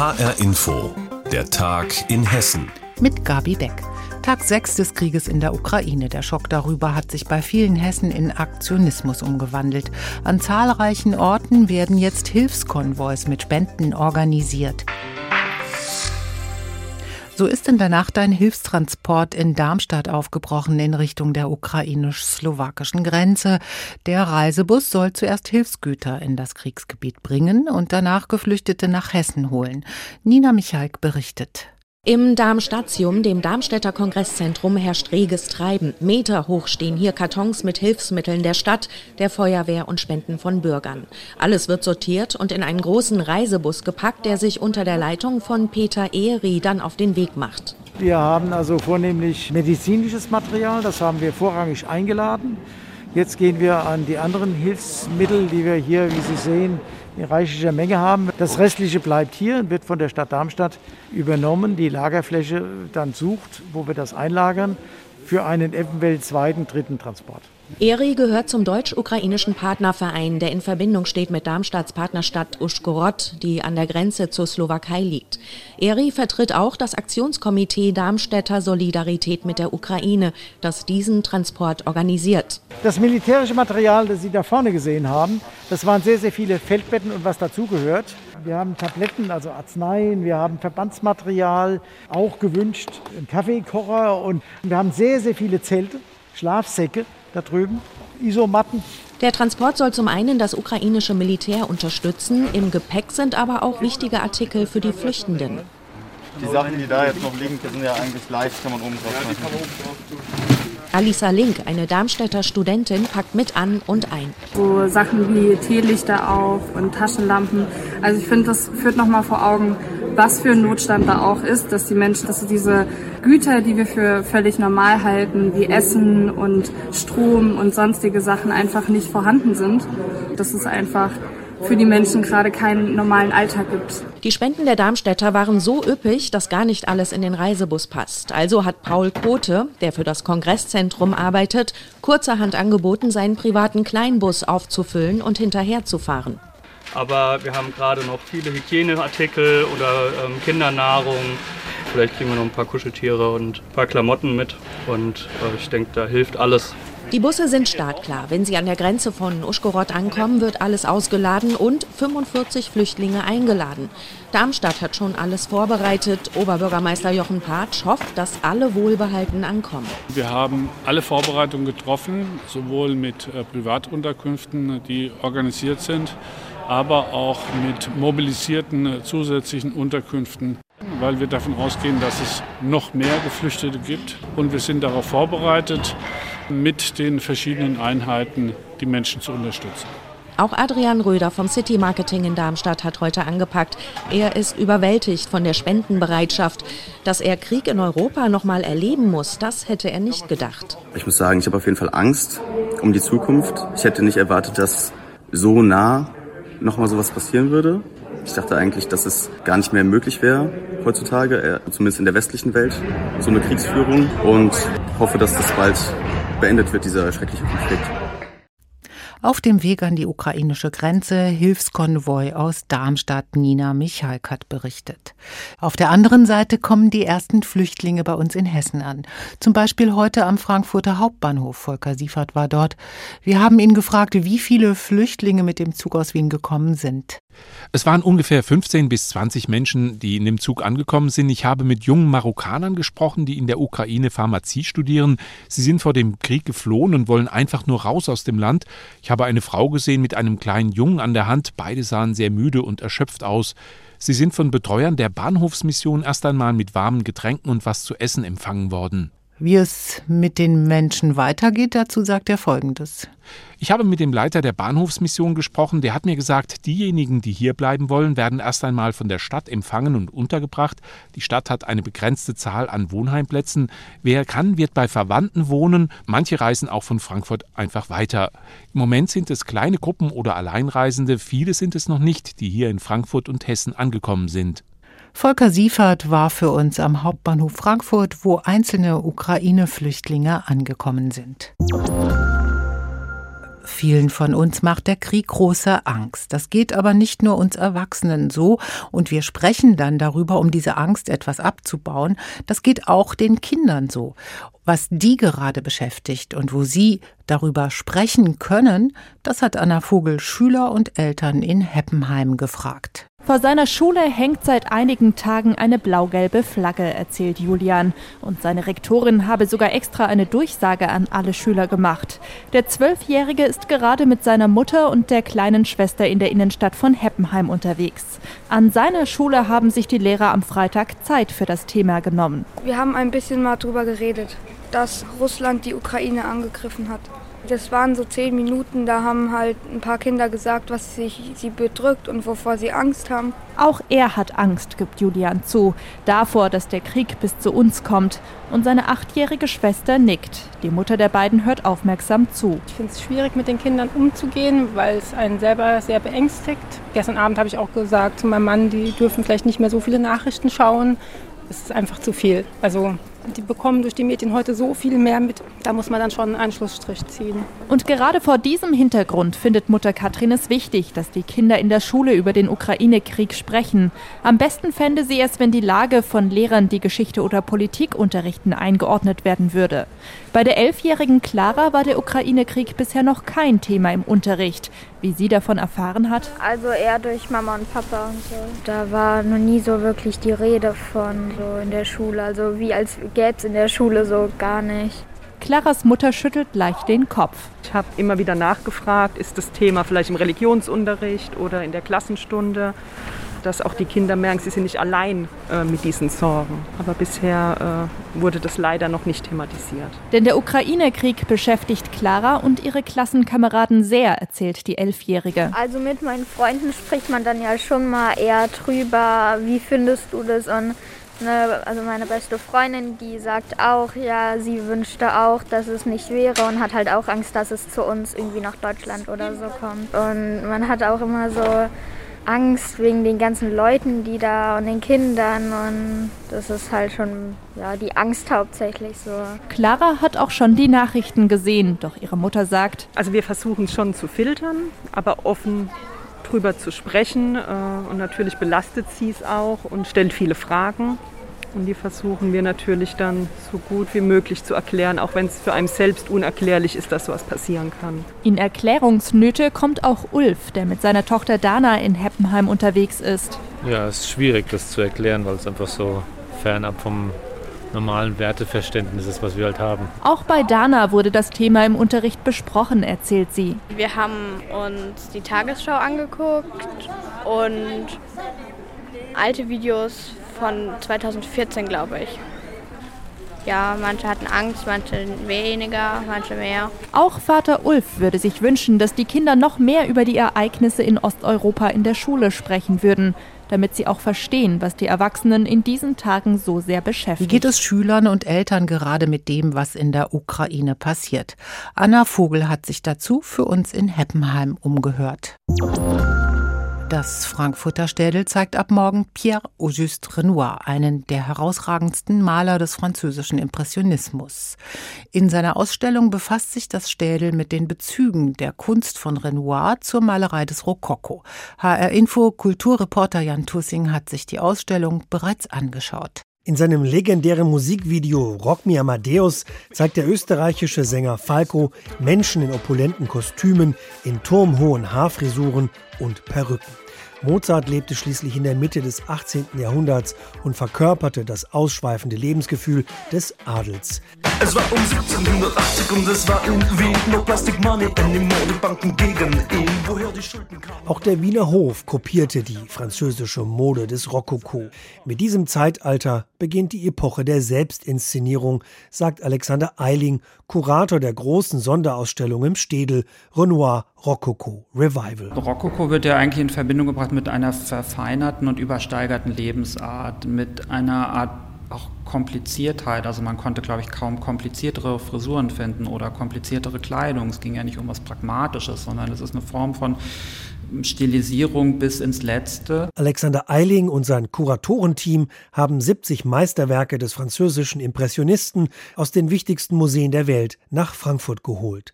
HR Info, der Tag in Hessen. Mit Gabi Beck. Tag 6 des Krieges in der Ukraine. Der Schock darüber hat sich bei vielen Hessen in Aktionismus umgewandelt. An zahlreichen Orten werden jetzt Hilfskonvois mit Spenden organisiert. So ist in der Nacht ein Hilfstransport in Darmstadt aufgebrochen in Richtung der ukrainisch-slowakischen Grenze. Der Reisebus soll zuerst Hilfsgüter in das Kriegsgebiet bringen und danach Geflüchtete nach Hessen holen. Nina Michalk berichtet. Im Darmstatium, dem Darmstädter Kongresszentrum, herrscht reges Treiben. Meter hoch stehen hier Kartons mit Hilfsmitteln der Stadt, der Feuerwehr und Spenden von Bürgern. Alles wird sortiert und in einen großen Reisebus gepackt, der sich unter der Leitung von Peter Ehri dann auf den Weg macht. Wir haben also vornehmlich medizinisches Material, das haben wir vorrangig eingeladen. Jetzt gehen wir an die anderen Hilfsmittel, die wir hier, wie Sie sehen, in reichlicher Menge haben. Das Restliche bleibt hier und wird von der Stadt Darmstadt übernommen, die Lagerfläche dann sucht, wo wir das einlagern, für einen eventuell zweiten, dritten Transport. Eri gehört zum deutsch-ukrainischen Partnerverein, der in Verbindung steht mit Darmstadts Partnerstadt Uschgorod, die an der Grenze zur Slowakei liegt. Eri vertritt auch das Aktionskomitee Darmstädter Solidarität mit der Ukraine, das diesen Transport organisiert. Das militärische Material, das Sie da vorne gesehen haben, das waren sehr, sehr viele Feldbetten und was dazugehört. Wir haben Tabletten, also Arzneien, wir haben Verbandsmaterial, auch gewünscht, einen Kaffeekocher und wir haben sehr, sehr viele Zelte, Schlafsäcke da drüben, Isomatten. Der Transport soll zum einen das ukrainische Militär unterstützen, im Gepäck sind aber auch wichtige Artikel für die Flüchtenden. Die Sachen, die da jetzt noch liegen, die sind ja eigentlich leicht, kann man oben drauf machen. Alisa Link, eine Darmstädter Studentin, packt mit an und ein. So Sachen wie Teelichter auf und Taschenlampen. Also ich finde, das führt nochmal vor Augen, was für ein Notstand da auch ist, dass die Menschen, dass diese Güter, die wir für völlig normal halten, wie Essen und Strom und sonstige Sachen einfach nicht vorhanden sind. Das ist einfach für die Menschen gerade keinen normalen Alltag gibt. Die Spenden der Darmstädter waren so üppig, dass gar nicht alles in den Reisebus passt. Also hat Paul Kote, der für das Kongresszentrum arbeitet, kurzerhand angeboten, seinen privaten Kleinbus aufzufüllen und hinterherzufahren. Aber wir haben gerade noch viele Hygieneartikel oder ähm, Kindernahrung. Vielleicht kriegen wir noch ein paar Kuscheltiere und ein paar Klamotten mit. Und äh, ich denke, da hilft alles. Die Busse sind startklar. Wenn sie an der Grenze von Uschgorod ankommen, wird alles ausgeladen und 45 Flüchtlinge eingeladen. Darmstadt hat schon alles vorbereitet. Oberbürgermeister Jochen Patsch hofft, dass alle wohlbehalten ankommen. Wir haben alle Vorbereitungen getroffen, sowohl mit äh, Privatunterkünften, die organisiert sind, aber auch mit mobilisierten äh, zusätzlichen Unterkünften weil wir davon ausgehen, dass es noch mehr Geflüchtete gibt. Und wir sind darauf vorbereitet, mit den verschiedenen Einheiten die Menschen zu unterstützen. Auch Adrian Röder vom City Marketing in Darmstadt hat heute angepackt. Er ist überwältigt von der Spendenbereitschaft. Dass er Krieg in Europa noch mal erleben muss, das hätte er nicht gedacht. Ich muss sagen, ich habe auf jeden Fall Angst um die Zukunft. Ich hätte nicht erwartet, dass so nah noch mal sowas passieren würde. Ich dachte eigentlich, dass es gar nicht mehr möglich wäre heutzutage, äh, zumindest in der westlichen Welt, so eine Kriegsführung und hoffe, dass das bald beendet wird, dieser schreckliche Konflikt. Auf dem Weg an die ukrainische Grenze Hilfskonvoi aus Darmstadt. Nina Michalk hat berichtet. Auf der anderen Seite kommen die ersten Flüchtlinge bei uns in Hessen an. Zum Beispiel heute am Frankfurter Hauptbahnhof. Volker Siefert war dort. Wir haben ihn gefragt, wie viele Flüchtlinge mit dem Zug aus Wien gekommen sind. Es waren ungefähr 15 bis 20 Menschen, die in dem Zug angekommen sind. Ich habe mit jungen Marokkanern gesprochen, die in der Ukraine Pharmazie studieren. Sie sind vor dem Krieg geflohen und wollen einfach nur raus aus dem Land. Ich habe eine Frau gesehen mit einem kleinen Jungen an der Hand. Beide sahen sehr müde und erschöpft aus. Sie sind von Betreuern der Bahnhofsmission erst einmal mit warmen Getränken und was zu essen empfangen worden. Wie es mit den Menschen weitergeht, dazu sagt er Folgendes. Ich habe mit dem Leiter der Bahnhofsmission gesprochen. Der hat mir gesagt, diejenigen, die hier bleiben wollen, werden erst einmal von der Stadt empfangen und untergebracht. Die Stadt hat eine begrenzte Zahl an Wohnheimplätzen. Wer kann, wird bei Verwandten wohnen. Manche reisen auch von Frankfurt einfach weiter. Im Moment sind es kleine Gruppen oder Alleinreisende. Viele sind es noch nicht, die hier in Frankfurt und Hessen angekommen sind. Volker Siefert war für uns am Hauptbahnhof Frankfurt, wo einzelne Ukraine-Flüchtlinge angekommen sind. Vielen von uns macht der Krieg große Angst. Das geht aber nicht nur uns Erwachsenen so und wir sprechen dann darüber, um diese Angst etwas abzubauen. Das geht auch den Kindern so. Was die gerade beschäftigt und wo sie darüber sprechen können, das hat Anna Vogel Schüler und Eltern in Heppenheim gefragt. Vor seiner Schule hängt seit einigen Tagen eine blau-gelbe Flagge, erzählt Julian. Und seine Rektorin habe sogar extra eine Durchsage an alle Schüler gemacht. Der Zwölfjährige ist gerade mit seiner Mutter und der kleinen Schwester in der Innenstadt von Heppenheim unterwegs. An seiner Schule haben sich die Lehrer am Freitag Zeit für das Thema genommen. Wir haben ein bisschen mal drüber geredet, dass Russland die Ukraine angegriffen hat. Das waren so zehn Minuten, da haben halt ein paar Kinder gesagt, was sich sie bedrückt und wovor sie Angst haben. Auch er hat Angst, gibt Julian zu, davor, dass der Krieg bis zu uns kommt. Und seine achtjährige Schwester nickt. Die Mutter der beiden hört aufmerksam zu. Ich finde es schwierig, mit den Kindern umzugehen, weil es einen selber sehr beängstigt. Gestern Abend habe ich auch gesagt zu meinem Mann, die dürfen vielleicht nicht mehr so viele Nachrichten schauen. Es ist einfach zu viel. Also die bekommen durch die Medien heute so viel mehr mit. Da muss man dann schon einen Anschlussstrich ziehen. Und gerade vor diesem Hintergrund findet Mutter Katrin es wichtig, dass die Kinder in der Schule über den Ukraine-Krieg sprechen. Am besten fände sie es, wenn die Lage von Lehrern, die Geschichte oder Politik unterrichten, eingeordnet werden würde. Bei der elfjährigen Clara war der Ukraine-Krieg bisher noch kein Thema im Unterricht. Wie sie davon erfahren hat? Also eher durch Mama und Papa und so. Da war noch nie so wirklich die Rede von so in der Schule. Also wie als gäbe es in der Schule so gar nicht. Claras Mutter schüttelt leicht den Kopf. Ich habe immer wieder nachgefragt, ist das Thema vielleicht im Religionsunterricht oder in der Klassenstunde, dass auch die Kinder merken, sie sind nicht allein äh, mit diesen Sorgen. Aber bisher äh, wurde das leider noch nicht thematisiert. Denn der Ukraine-Krieg beschäftigt Clara und ihre Klassenkameraden sehr, erzählt die Elfjährige. Also mit meinen Freunden spricht man dann ja schon mal eher drüber, wie findest du das und Ne, also meine beste Freundin, die sagt auch, ja, sie wünschte auch, dass es nicht wäre und hat halt auch Angst, dass es zu uns irgendwie nach Deutschland oder so kommt. Und man hat auch immer so Angst wegen den ganzen Leuten, die da und den Kindern und das ist halt schon ja die Angst hauptsächlich so. Clara hat auch schon die Nachrichten gesehen, doch ihre Mutter sagt, also wir versuchen schon zu filtern, aber offen drüber zu sprechen äh, und natürlich belastet sie es auch und stellt viele Fragen. Und die versuchen wir natürlich dann so gut wie möglich zu erklären, auch wenn es für einen selbst unerklärlich ist, dass sowas passieren kann. In Erklärungsnöte kommt auch Ulf, der mit seiner Tochter Dana in Heppenheim unterwegs ist. Ja, es ist schwierig, das zu erklären, weil es einfach so fernab vom normalen Werteverständnis ist, was wir halt haben. Auch bei Dana wurde das Thema im Unterricht besprochen, erzählt sie. Wir haben uns die Tagesschau angeguckt und alte Videos von 2014, glaube ich. Ja, manche hatten Angst, manche weniger, manche mehr. Auch Vater Ulf würde sich wünschen, dass die Kinder noch mehr über die Ereignisse in Osteuropa in der Schule sprechen würden, damit sie auch verstehen, was die Erwachsenen in diesen Tagen so sehr beschäftigt. Wie geht es Schülern und Eltern gerade mit dem, was in der Ukraine passiert? Anna Vogel hat sich dazu für uns in Heppenheim umgehört. Das Frankfurter Städel zeigt ab morgen Pierre-Auguste Renoir, einen der herausragendsten Maler des französischen Impressionismus. In seiner Ausstellung befasst sich das Städel mit den Bezügen der Kunst von Renoir zur Malerei des Rokoko. HR Info Kulturreporter Jan Tussing hat sich die Ausstellung bereits angeschaut. In seinem legendären Musikvideo Rock Me Amadeus zeigt der österreichische Sänger Falco Menschen in opulenten Kostümen, in turmhohen Haarfrisuren und Perücken. Mozart lebte schließlich in der Mitte des 18. Jahrhunderts und verkörperte das ausschweifende Lebensgefühl des Adels. Es war um 1780 und es war in Wien no Plastic Money die Banken gegen ihn, woher die Schulden kamen. Auch der Wiener Hof kopierte die französische Mode des Rokoko. Mit diesem Zeitalter beginnt die Epoche der Selbstinszenierung, sagt Alexander Eiling, Kurator der großen Sonderausstellung im Städel Renoir Rokoko Revival. Rokoko wird ja eigentlich in Verbindung gebracht mit einer verfeinerten und übersteigerten Lebensart, mit einer Art auch Kompliziertheit. Also man konnte, glaube ich, kaum kompliziertere Frisuren finden oder kompliziertere Kleidung. Es ging ja nicht um was Pragmatisches, sondern es ist eine Form von Stilisierung bis ins Letzte. Alexander Eiling und sein Kuratorenteam haben 70 Meisterwerke des französischen Impressionisten aus den wichtigsten Museen der Welt nach Frankfurt geholt.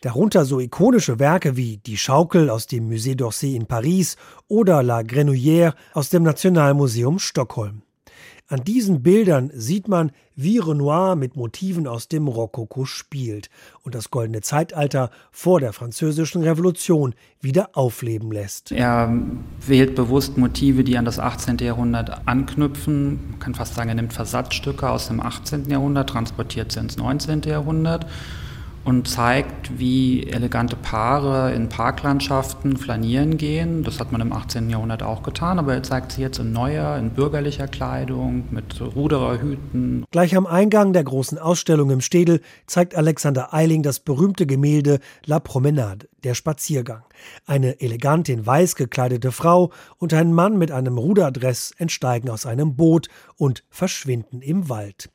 Darunter so ikonische Werke wie Die Schaukel aus dem Musée d'Orsay in Paris oder La Grenouillère aus dem Nationalmuseum Stockholm. An diesen Bildern sieht man, wie Renoir mit Motiven aus dem Rokoko spielt und das goldene Zeitalter vor der französischen Revolution wieder aufleben lässt. Er wählt bewusst Motive, die an das 18. Jahrhundert anknüpfen. Man kann fast sagen, er nimmt Versatzstücke aus dem 18. Jahrhundert, transportiert sie ins 19. Jahrhundert und zeigt, wie elegante Paare in Parklandschaften flanieren gehen. Das hat man im 18. Jahrhundert auch getan, aber er zeigt sie jetzt in neuer, in bürgerlicher Kleidung, mit Rudererhüten. Gleich am Eingang der großen Ausstellung im Städel zeigt Alexander Eiling das berühmte Gemälde La Promenade, der Spaziergang. Eine elegant in weiß gekleidete Frau und ein Mann mit einem Ruderdress entsteigen aus einem Boot und verschwinden im Wald.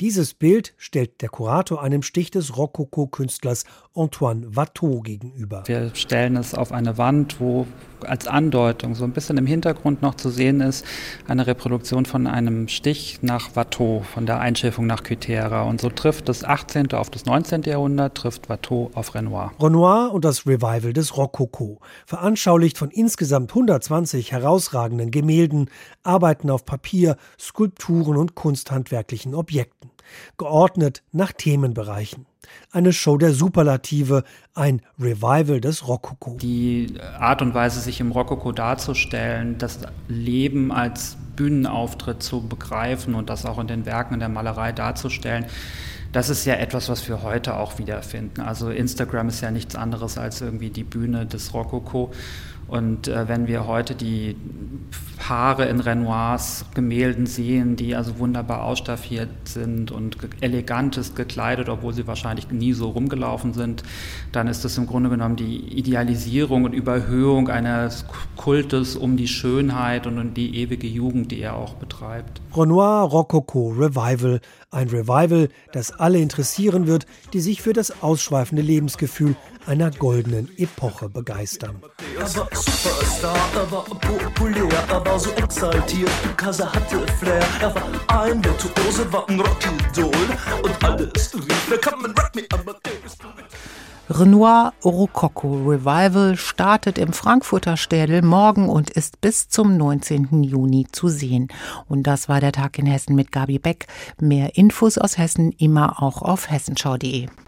Dieses Bild stellt der Kurator einem Stich des Rokoko-Künstlers Antoine Watteau gegenüber. Wir stellen es auf eine Wand, wo als Andeutung so ein bisschen im Hintergrund noch zu sehen ist, eine Reproduktion von einem Stich nach Watteau, von der Einschiffung nach Kythera. Und so trifft das 18. auf das 19. Jahrhundert, trifft Watteau auf Renoir. Renoir und das Revival des Rokoko, veranschaulicht von insgesamt 120 herausragenden Gemälden, Arbeiten auf Papier, Skulpturen und kunsthandwerklichen Objekten geordnet nach Themenbereichen. Eine Show der Superlative, ein Revival des Rokoko. Die Art und Weise, sich im Rokoko darzustellen, das Leben als Bühnenauftritt zu begreifen und das auch in den Werken der Malerei darzustellen, das ist ja etwas, was wir heute auch wiederfinden. Also Instagram ist ja nichts anderes als irgendwie die Bühne des Rokoko. Und äh, wenn wir heute die Paare in Renoirs Gemälden sehen, die also wunderbar ausstaffiert sind und elegantest gekleidet, obwohl sie wahrscheinlich nie so rumgelaufen sind, dann ist das im Grunde genommen die Idealisierung und Überhöhung eines Kultes um die Schönheit und um die ewige Jugend, die er auch betreibt. Renoir Rococo Revival, ein Revival, das alle interessieren wird, die sich für das ausschweifende Lebensgefühl einer goldenen Epoche begeistern. Er war Superstar, er war populär, er war so exaltiert, Kasa hatte Flair. Er war ein Virtuose, war ein Rockidol und alles rief, wer kann man Rock me, Amadeus. Renoir Rococo Revival startet im Frankfurter Städel morgen und ist bis zum 19. Juni zu sehen. Und das war der Tag in Hessen mit Gabi Beck. Mehr Infos aus Hessen immer auch auf hessenschau.de.